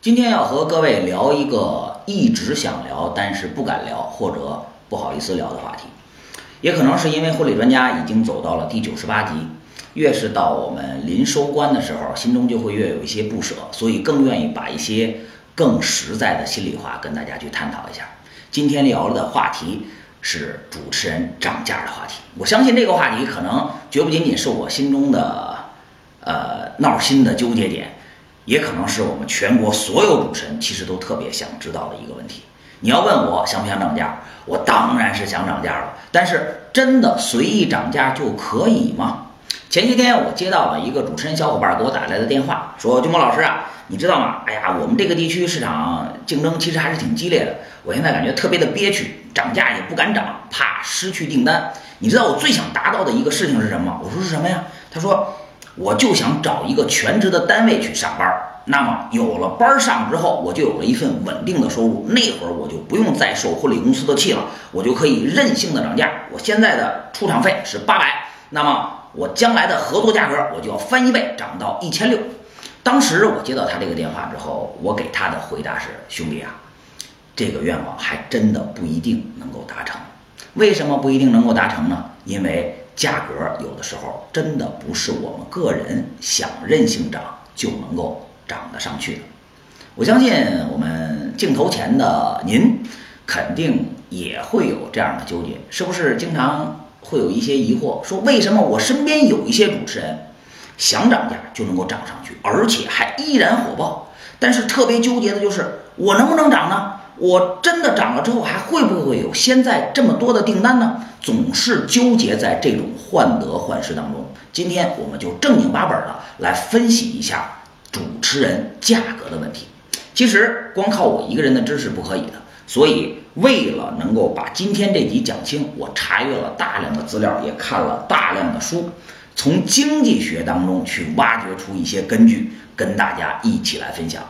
今天要和各位聊一个一直想聊但是不敢聊或者不好意思聊的话题，也可能是因为婚礼专家已经走到了第九十八集，越是到我们临收官的时候，心中就会越有一些不舍，所以更愿意把一些更实在的心里话跟大家去探讨一下。今天聊的话题是主持人涨价的话题，我相信这个话题可能绝不仅仅是我心中的呃闹心的纠结点。也可能是我们全国所有主持人其实都特别想知道的一个问题。你要问我想不想涨价，我当然是想涨价了。但是真的随意涨价就可以吗？前些天我接到了一个主持人小伙伴给我打来的电话，说：“军博老师啊，你知道吗？哎呀，我们这个地区市场竞争其实还是挺激烈的，我现在感觉特别的憋屈，涨价也不敢涨，怕失去订单。你知道我最想达到的一个事情是什么吗？我说是什么呀？他说。”我就想找一个全职的单位去上班，那么有了班上之后，我就有了一份稳定的收入。那会儿我就不用再受婚礼公司的气了，我就可以任性的涨价。我现在的出场费是八百，那么我将来的合作价格我就要翻一倍，涨到一千六。当时我接到他这个电话之后，我给他的回答是：兄弟啊，这个愿望还真的不一定能够达成。为什么不一定能够达成呢？因为。价格有的时候真的不是我们个人想任性涨就能够涨得上去的。我相信我们镜头前的您肯定也会有这样的纠结，是不是经常会有一些疑惑，说为什么我身边有一些主持人想涨价就能够涨上去，而且还依然火爆，但是特别纠结的就是我能不能涨呢？我真的涨了之后，还会不会有现在这么多的订单呢？总是纠结在这种患得患失当中。今天我们就正经八本的来分析一下主持人价格的问题。其实光靠我一个人的知识不可以的，所以为了能够把今天这集讲清，我查阅了大量的资料，也看了大量的书，从经济学当中去挖掘出一些根据，跟大家一起来分享。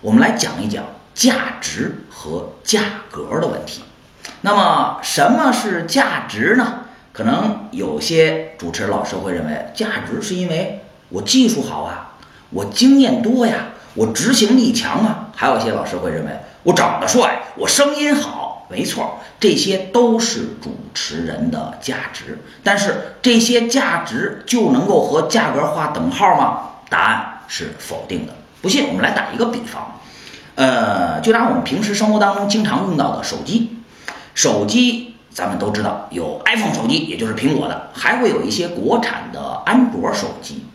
我们来讲一讲。价值和价格的问题，那么什么是价值呢？可能有些主持人老师会认为，价值是因为我技术好啊，我经验多呀，我执行力强啊。还有些老师会认为，我长得帅，我声音好。没错，这些都是主持人的价值。但是这些价值就能够和价格划等号吗？答案是否定的。不信，我们来打一个比方。呃，就拿我们平时生活当中经常用到的手机，手机咱们都知道有 iPhone 手机，也就是苹果的，还会有一些国产的安卓手机。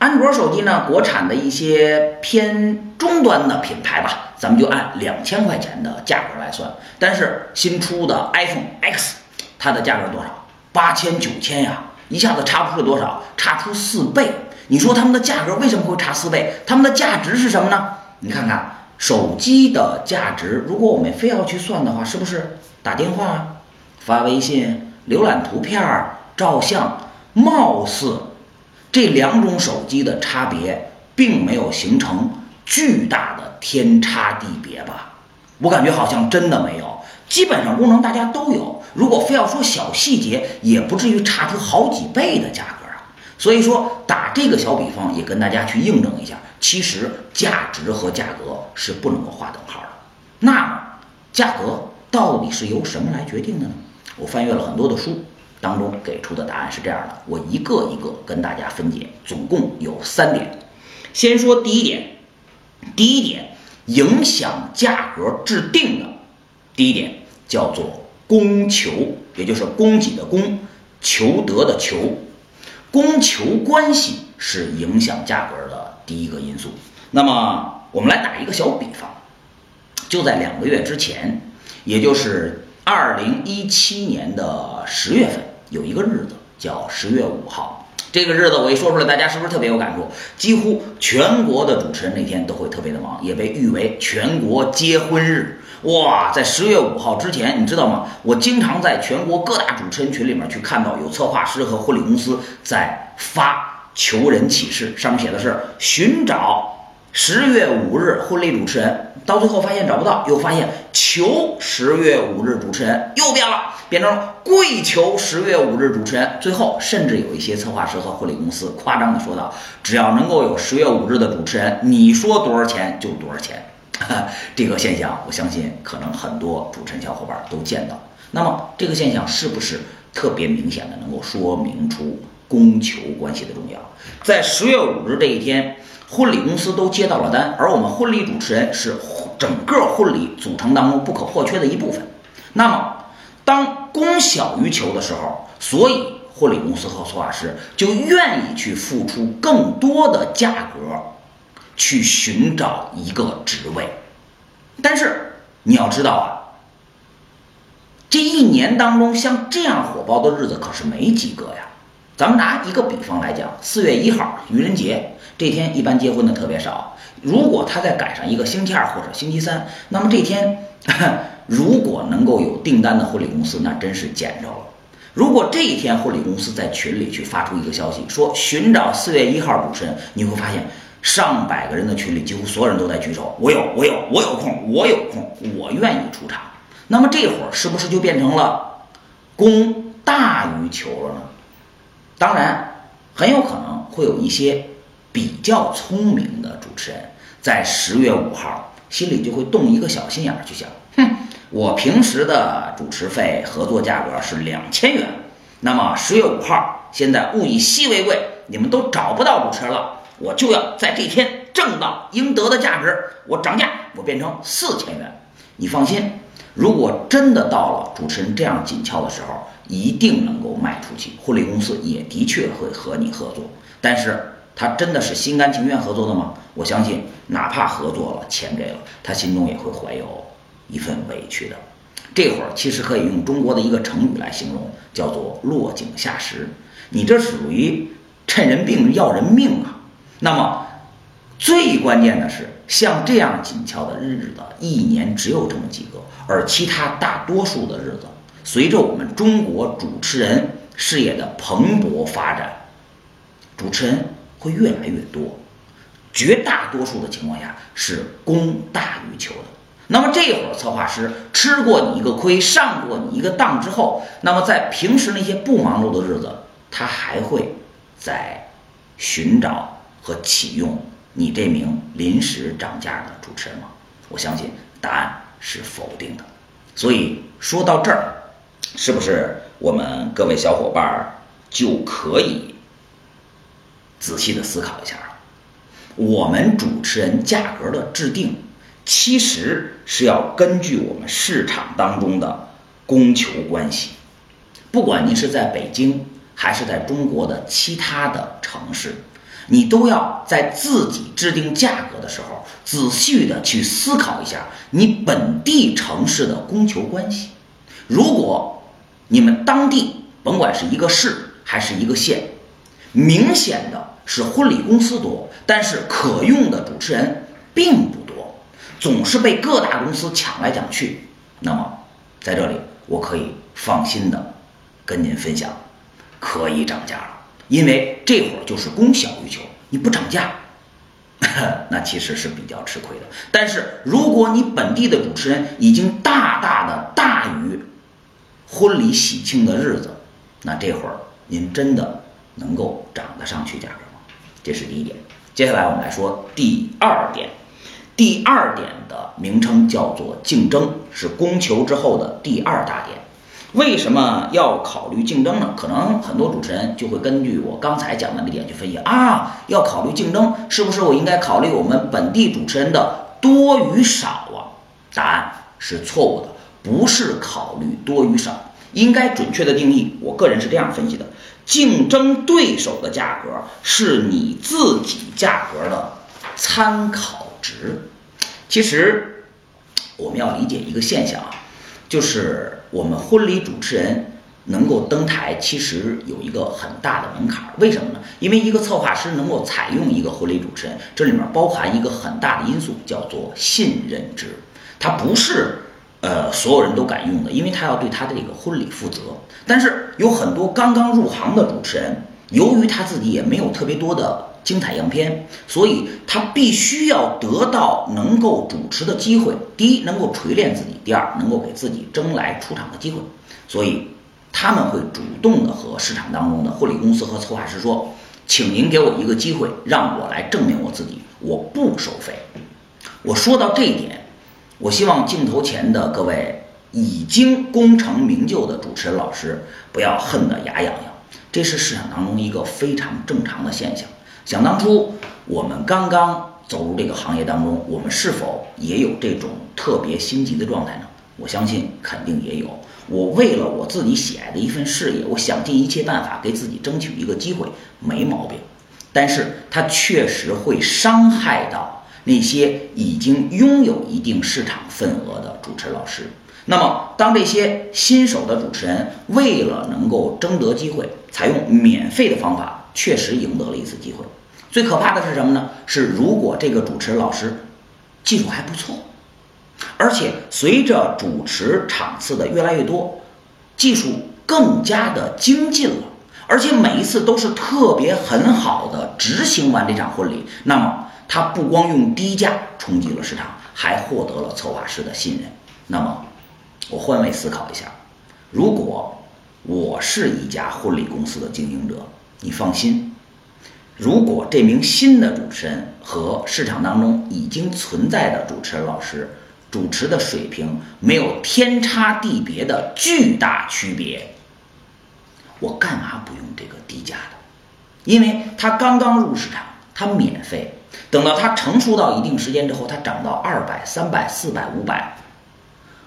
安卓手机呢，国产的一些偏中端的品牌吧，咱们就按两千块钱的价格来算。但是新出的 iPhone X，它的价格多少？八千九千呀，一下子差不出了多少？差出四倍。你说他们的价格为什么会差四倍？他们的价值是什么呢？你看看。手机的价值，如果我们非要去算的话，是不是打电话、发微信、浏览图片、照相，貌似这两种手机的差别并没有形成巨大的天差地别吧？我感觉好像真的没有，基本上功能大家都有。如果非要说小细节，也不至于差出好几倍的价格啊。所以说，打这个小比方，也跟大家去印证一下。其实价值和价格是不能够划等号的。那，价格到底是由什么来决定的呢？我翻阅了很多的书，当中给出的答案是这样的。我一个一个跟大家分解，总共有三点。先说第一点，第一点影响价格制定的，第一点叫做供求，也就是供给的供，求得的求，供求关系是影响价格的。第一个因素，那么我们来打一个小比方，就在两个月之前，也就是二零一七年的十月份，有一个日子叫十月五号。这个日子我一说出来，大家是不是特别有感触？几乎全国的主持人那天都会特别的忙，也被誉为全国结婚日。哇，在十月五号之前，你知道吗？我经常在全国各大主持人群里面去看到有策划师和婚礼公司在发。求人启事上面写的是寻找十月五日婚礼主持人，到最后发现找不到，又发现求十月五日主持人，又变了，变成跪求十月五日主持人。最后甚至有一些策划师和婚礼公司夸张的说道：“只要能够有十月五日的主持人，你说多少钱就多少钱。”这个现象，我相信可能很多主持人小伙伴都见到。那么这个现象是不是特别明显的能够说明出供求关系的重要？在十月五日这一天，婚礼公司都接到了单，而我们婚礼主持人是整个婚礼组成当中不可或缺的一部分。那么，当供小于求的时候，所以婚礼公司和策划师就愿意去付出更多的价格，去寻找一个职位。但是你要知道啊。这一年当中，像这样火爆的日子可是没几个呀。咱们拿一个比方来讲，四月一号愚人节这天，一般结婚的特别少。如果他再赶上一个星期二或者星期三，那么这天 如果能够有订单的婚礼公司，那真是捡着了。如果这一天婚礼公司在群里去发出一个消息，说寻找四月一号主持人，你会发现上百个人的群里，几乎所有人都在举手，我有，我有，我有空，我有空，我愿意出场。那么这会儿是不是就变成了供大于求了呢？当然，很有可能会有一些比较聪明的主持人，在十月五号心里就会动一个小心眼儿，去想：哼，我平时的主持费合作价格是两千元，那么十月五号现在物以稀为贵，你们都找不到主持人了，我就要在这天挣到应得的价值，我涨价，我变成四千元。你放心。如果真的到了主持人这样紧俏的时候，一定能够卖出去。婚礼公司也的确会和你合作，但是他真的是心甘情愿合作的吗？我相信，哪怕合作了，钱给了，他心中也会怀有一份委屈的。这会儿其实可以用中国的一个成语来形容，叫做落井下石。你这属于趁人病要人命啊！那么。最关键的是，像这样紧俏的日子，一年只有这么几个，而其他大多数的日子，随着我们中国主持人事业的蓬勃发展，主持人会越来越多，绝大多数的情况下是供大于求的。那么这会儿策划师吃过你一个亏，上过你一个当之后，那么在平时那些不忙碌的日子，他还会在寻找和启用。你这名临时涨价的主持人吗？我相信答案是否定的。所以说到这儿，是不是我们各位小伙伴就可以仔细的思考一下了？我们主持人价格的制定，其实是要根据我们市场当中的供求关系。不管您是在北京，还是在中国的其他的城市。你都要在自己制定价格的时候，仔细的去思考一下你本地城市的供求关系。如果你们当地甭管是一个市还是一个县，明显的是婚礼公司多，但是可用的主持人并不多，总是被各大公司抢来抢去，那么在这里我可以放心的跟您分享，可以涨价了。因为这会儿就是供小于求，你不涨价，那其实是比较吃亏的。但是如果你本地的主持人已经大大的大于婚礼喜庆的日子，那这会儿您真的能够涨得上去价格吗？这是第一点。接下来我们来说第二点，第二点的名称叫做竞争，是供求之后的第二大点。为什么要考虑竞争呢？可能很多主持人就会根据我刚才讲的那点去分析啊，要考虑竞争，是不是我应该考虑我们本地主持人的多与少啊？答案是错误的，不是考虑多与少，应该准确的定义。我个人是这样分析的：竞争对手的价格是你自己价格的参考值。其实我们要理解一个现象啊，就是。我们婚礼主持人能够登台，其实有一个很大的门槛儿。为什么呢？因为一个策划师能够采用一个婚礼主持人，这里面包含一个很大的因素，叫做信任值。他不是呃所有人都敢用的，因为他要对他的这个婚礼负责。但是有很多刚刚入行的主持人，由于他自己也没有特别多的。精彩样片，所以他必须要得到能够主持的机会。第一，能够锤炼自己；第二，能够给自己争来出场的机会。所以他们会主动的和市场当中的婚礼公司和策划师说：“请您给我一个机会，让我来证明我自己，我不收费。”我说到这一点，我希望镜头前的各位已经功成名就的主持人老师不要恨得牙痒痒，这是市场当中一个非常正常的现象。想当初我们刚刚走入这个行业当中，我们是否也有这种特别心急的状态呢？我相信肯定也有。我为了我自己喜爱的一份事业，我想尽一切办法给自己争取一个机会，没毛病。但是它确实会伤害到那些已经拥有一定市场份额的主持老师。那么，当这些新手的主持人为了能够争得机会，采用免费的方法，确实赢得了一次机会。最可怕的是什么呢？是如果这个主持老师技术还不错。而且随着主持场次的越来越多，技术更加的精进了，而且每一次都是特别很好的执行完这场婚礼。那么他不光用低价冲击了市场，还获得了策划师的信任。那么我换位思考一下，如果我是一家婚礼公司的经营者，你放心，如果这名新的主持人和市场当中已经存在的主持人老师。主持的水平没有天差地别的巨大区别，我干嘛不用这个低价的？因为他刚刚入市场，他免费。等到它成熟到一定时间之后，它涨到二百、三百、四百、五百，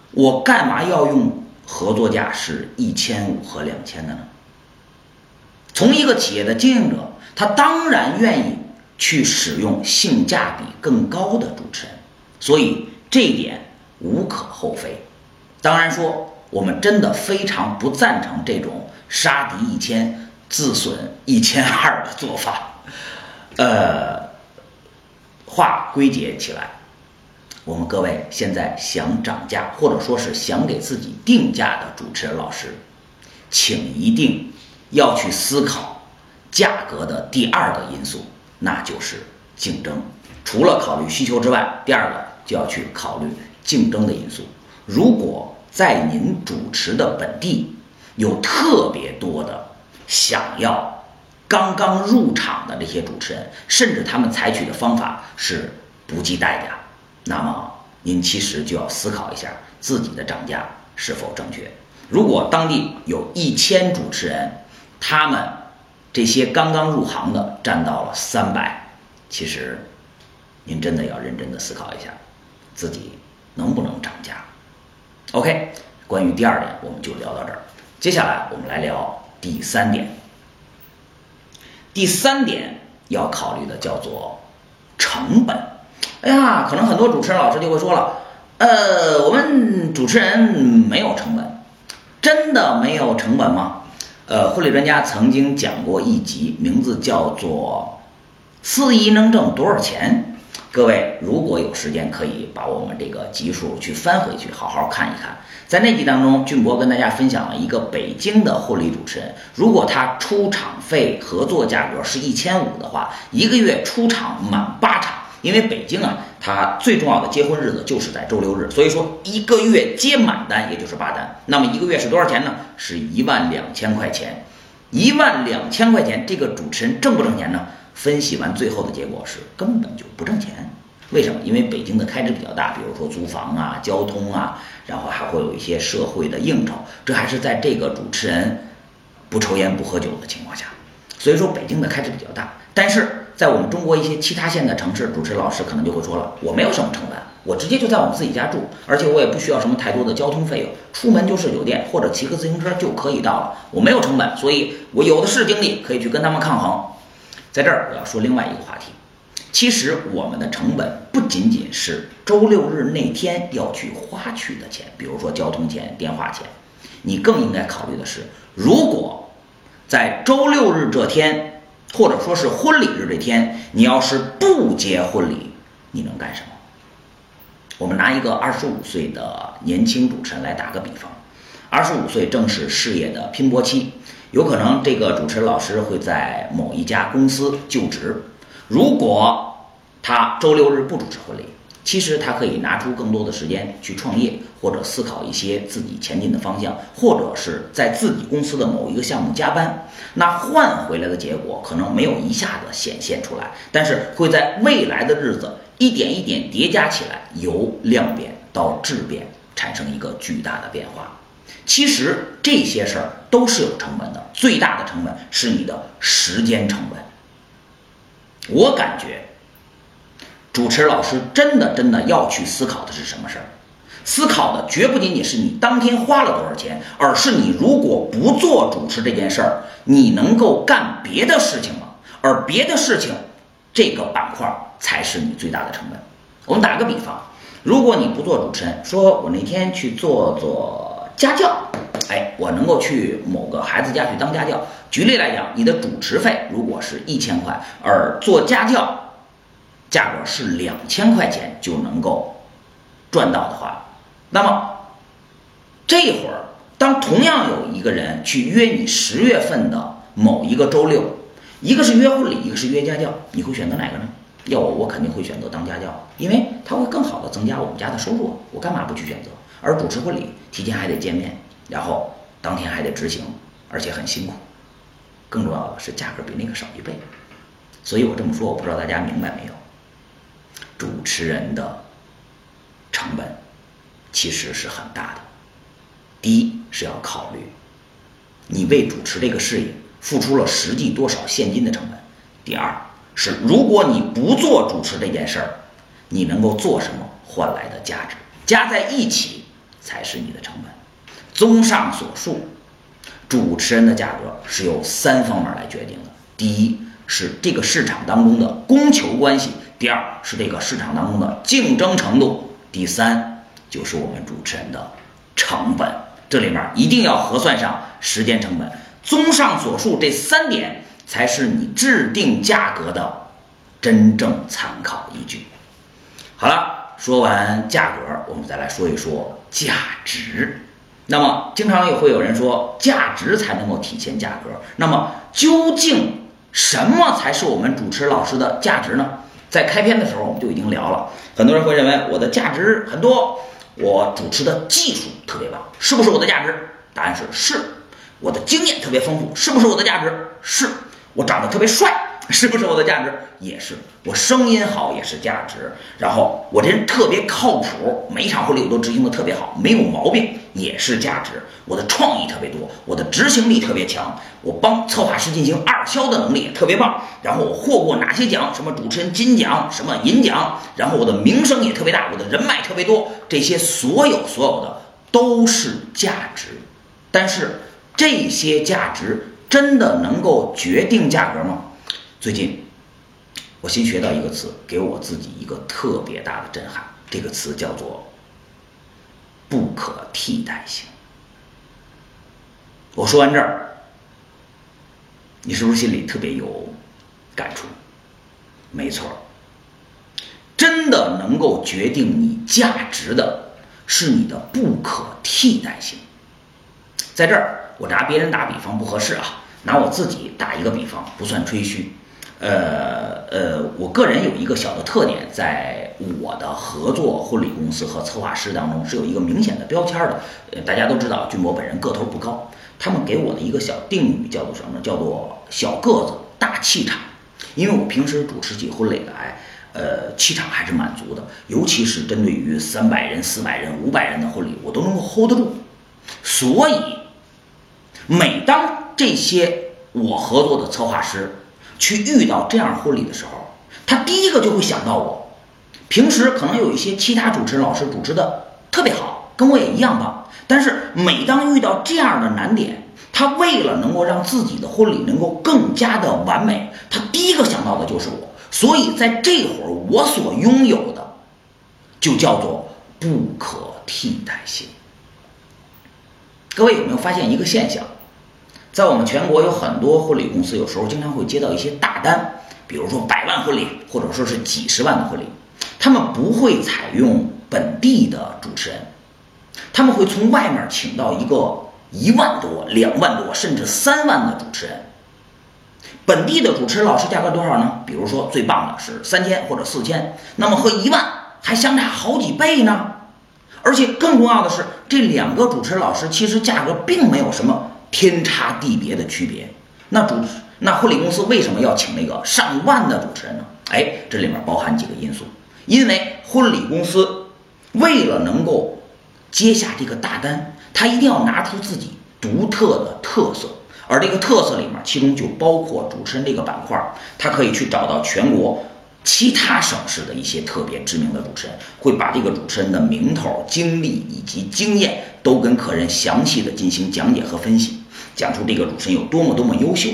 我干嘛要用合作价是一千五和两千的呢？从一个企业的经营者，他当然愿意去使用性价比更高的主持人，所以。这一点无可厚非，当然说我们真的非常不赞成这种杀敌一千自损一千二的做法。呃，话归结起来，我们各位现在想涨价或者说是想给自己定价的主持人老师，请一定要去思考价格的第二个因素，那就是竞争。除了考虑需求之外，第二个。就要去考虑竞争的因素。如果在您主持的本地有特别多的想要刚刚入场的这些主持人，甚至他们采取的方法是不计代价，那么您其实就要思考一下自己的涨价是否正确。如果当地有一千主持人，他们这些刚刚入行的占到了三百，其实您真的要认真的思考一下。自己能不能涨价？OK，关于第二点，我们就聊到这儿。接下来我们来聊第三点。第三点要考虑的叫做成本。哎呀，可能很多主持人老师就会说了，呃，我们主持人没有成本，真的没有成本吗？呃，婚礼专家曾经讲过一集，名字叫做《四亿能挣多少钱》。各位，如果有时间，可以把我们这个集数去翻回去，好好看一看。在那集当中，俊博跟大家分享了一个北京的婚礼主持人，如果他出场费合作价格是一千五的话，一个月出场满八场。因为北京啊，他最重要的结婚日子就是在周六日，所以说一个月接满单也就是八单。那么一个月是多少钱呢？是一万两千块钱。一万两千块钱，这个主持人挣不挣钱呢？分析完最后的结果是根本就不挣钱，为什么？因为北京的开支比较大，比如说租房啊、交通啊，然后还会有一些社会的应酬，这还是在这个主持人不抽烟不喝酒的情况下，所以说北京的开支比较大。但是在我们中国一些其他县的城市，主持老师可能就会说了，我没有什么成本，我直接就在我们自己家住，而且我也不需要什么太多的交通费用，出门就是酒店或者骑个自行车就可以到了，我没有成本，所以我有的是精力可以去跟他们抗衡。在这儿我要说另外一个话题，其实我们的成本不仅仅是周六日那天要去花去的钱，比如说交通钱、电话钱，你更应该考虑的是，如果在周六日这天，或者说是婚礼日这天，你要是不接婚礼，你能干什么？我们拿一个二十五岁的年轻主持人来打个比方，二十五岁正是事业的拼搏期。有可能这个主持人老师会在某一家公司就职，如果他周六日不主持婚礼，其实他可以拿出更多的时间去创业，或者思考一些自己前进的方向，或者是在自己公司的某一个项目加班。那换回来的结果可能没有一下子显现出来，但是会在未来的日子一点一点叠加起来，由量变到质变，产生一个巨大的变化。其实这些事儿都是有成本的，最大的成本是你的时间成本。我感觉，主持老师真的真的要去思考的是什么事儿？思考的绝不仅仅是你当天花了多少钱，而是你如果不做主持这件事儿，你能够干别的事情吗？而别的事情，这个板块才是你最大的成本。我们打个比方，如果你不做主持人，说我那天去做做家教，哎，我能够去某个孩子家去当家教。举例来讲，你的主持费如果是一千块，而做家教价格是两千块钱就能够赚到的话，那么这会儿当同样有一个人去约你十月份的某一个周六。一个是约婚礼，一个是约家教，你会选择哪个呢？要我，我肯定会选择当家教，因为它会更好的增加我们家的收入。我干嘛不去选择？而主持婚礼，提前还得见面，然后当天还得执行，而且很辛苦。更重要的是，价格比那个少一倍。所以我这么说，我不知道大家明白没有？持人的成本其实是很大的。第一是要考虑你为主持这个事业。付出了实际多少现金的成本？第二是，如果你不做主持这件事儿，你能够做什么换来的价值？加在一起才是你的成本。综上所述，主持人的价格是由三方面来决定的：第一是这个市场当中的供求关系；第二是这个市场当中的竞争程度；第三就是我们主持人的成本。这里面一定要核算上时间成本。综上所述，这三点才是你制定价格的真正参考依据。好了，说完价格，我们再来说一说价值。那么，经常也会有人说，价值才能够体现价格。那么，究竟什么才是我们主持老师的价值呢？在开篇的时候，我们就已经聊了。很多人会认为我的价值很多，我主持的技术特别棒，是不是我的价值？答案是是。我的经验特别丰富，是不是我的价值？是我长得特别帅，是不是我的价值？也是我声音好，也是价值。然后我这人特别靠谱，每一场婚礼我都执行的特别好，没有毛病，也是价值。我的创意特别多，我的执行力特别强，我帮策划师进行二销的能力也特别棒。然后我获过哪些奖？什么主持人金奖，什么银奖。然后我的名声也特别大，我的人脉特别多。这些所有所有的都是价值，但是。这些价值真的能够决定价格吗？最近我新学到一个词，给我自己一个特别大的震撼。这个词叫做“不可替代性”。我说完这儿，你是不是心里特别有感触？没错，真的能够决定你价值的是你的不可替代性。在这儿。我拿别人打比方不合适啊，拿我自己打一个比方不算吹嘘。呃呃，我个人有一个小的特点，在我的合作婚礼公司和策划师当中是有一个明显的标签的。呃，大家都知道，俊博本人个头不高，他们给我的一个小定语叫做什么？叫做小个子大气场。因为我平时主持起婚礼来，呃，气场还是蛮足的，尤其是针对于三百人、四百人、五百人的婚礼，我都能够 hold 得住。所以。每当这些我合作的策划师去遇到这样婚礼的时候，他第一个就会想到我。平时可能有一些其他主持人老师主持的特别好，跟我也一样棒。但是每当遇到这样的难点，他为了能够让自己的婚礼能够更加的完美，他第一个想到的就是我。所以在这会儿，我所拥有的就叫做不可替代性。各位有没有发现一个现象？在我们全国有很多婚礼公司，有时候经常会接到一些大单，比如说百万婚礼，或者说是几十万的婚礼，他们不会采用本地的主持人，他们会从外面请到一个一万多、两万多，甚至三万的主持人。本地的主持人老师价格多少呢？比如说最棒的是三千或者四千，那么和一万还相差好几倍呢。而且更重要的是，这两个主持人老师其实价格并没有什么天差地别的区别。那主那婚礼公司为什么要请那个上万的主持人呢？哎，这里面包含几个因素。因为婚礼公司为了能够接下这个大单，他一定要拿出自己独特的特色，而这个特色里面，其中就包括主持人这个板块，他可以去找到全国其他省市的一些特别知名的主持人，会把这个主持人的名头、经历以及经验都跟客人详细的进行讲解和分析，讲出这个主持人有多么多么优秀，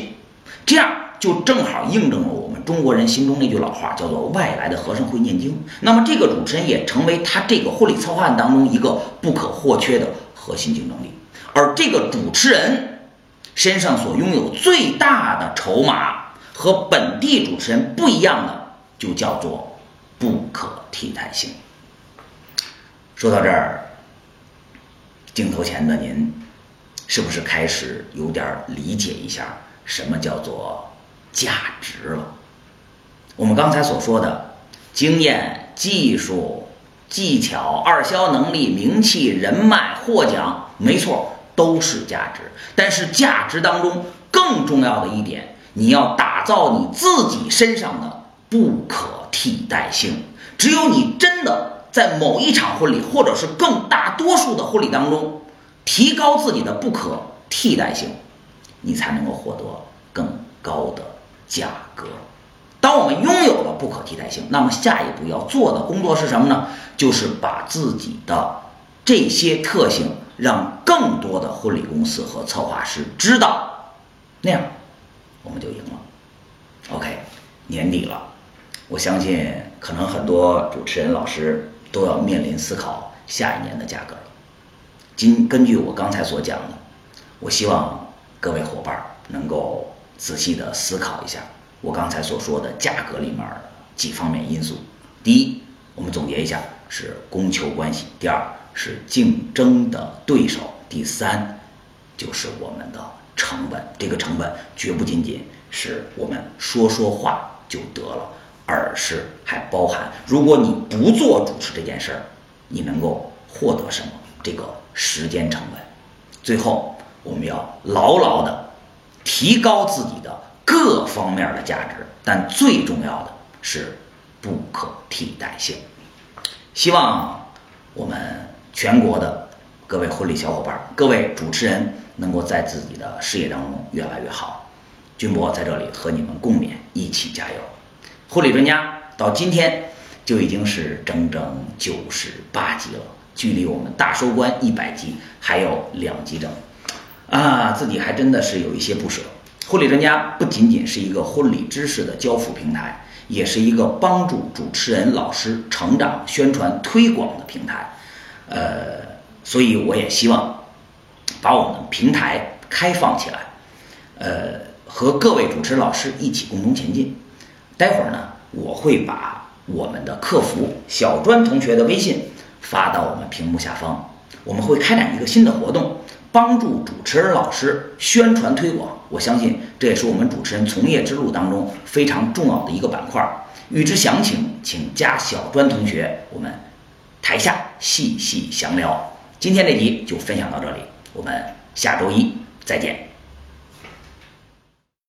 这样。就正好印证了我们中国人心中那句老话，叫做“外来的和尚会念经”。那么，这个主持人也成为他这个婚礼策划案当中一个不可或缺的核心竞争力。而这个主持人身上所拥有最大的筹码和本地主持人不一样的，就叫做不可替代性。说到这儿，镜头前的您是不是开始有点理解一下什么叫做？价值了。我们刚才所说的经验、技术、技巧、二销能力、名气、人脉、获奖，没错，都是价值。但是价值当中更重要的一点，你要打造你自己身上的不可替代性。只有你真的在某一场婚礼，或者是更大多数的婚礼当中，提高自己的不可替代性，你才能够获得更高的。价格，当我们拥有了不可替代性，那么下一步要做的工作是什么呢？就是把自己的这些特性让更多的婚礼公司和策划师知道，那样我们就赢了。OK，年底了，我相信可能很多主持人老师都要面临思考下一年的价格。今根据我刚才所讲的，我希望各位伙伴能够。仔细的思考一下，我刚才所说的价格里面几方面因素。第一，我们总结一下是供求关系；第二是竞争的对手；第三就是我们的成本。这个成本绝不仅仅是我们说说话就得了，而是还包含如果你不做主持这件事儿，你能够获得什么？这个时间成本。最后，我们要牢牢的。提高自己的各方面的价值，但最重要的是不可替代性。希望我们全国的各位婚礼小伙伴、各位主持人能够在自己的事业当中越来越好。军博在这里和你们共勉，一起加油！婚礼专家到今天就已经是整整九十八集了，距离我们大收官一百集还有两集整。啊，自己还真的是有一些不舍。婚礼专家不仅仅是一个婚礼知识的交付平台，也是一个帮助主持人老师成长、宣传、推广的平台。呃，所以我也希望把我们平台开放起来，呃，和各位主持老师一起共同前进。待会儿呢，我会把我们的客服小专同学的微信发到我们屏幕下方，我们会开展一个新的活动。帮助主持人老师宣传推广，我相信这也是我们主持人从业之路当中非常重要的一个板块。欲知详情，请加小专同学，我们台下细细详聊。今天这集就分享到这里，我们下周一再见。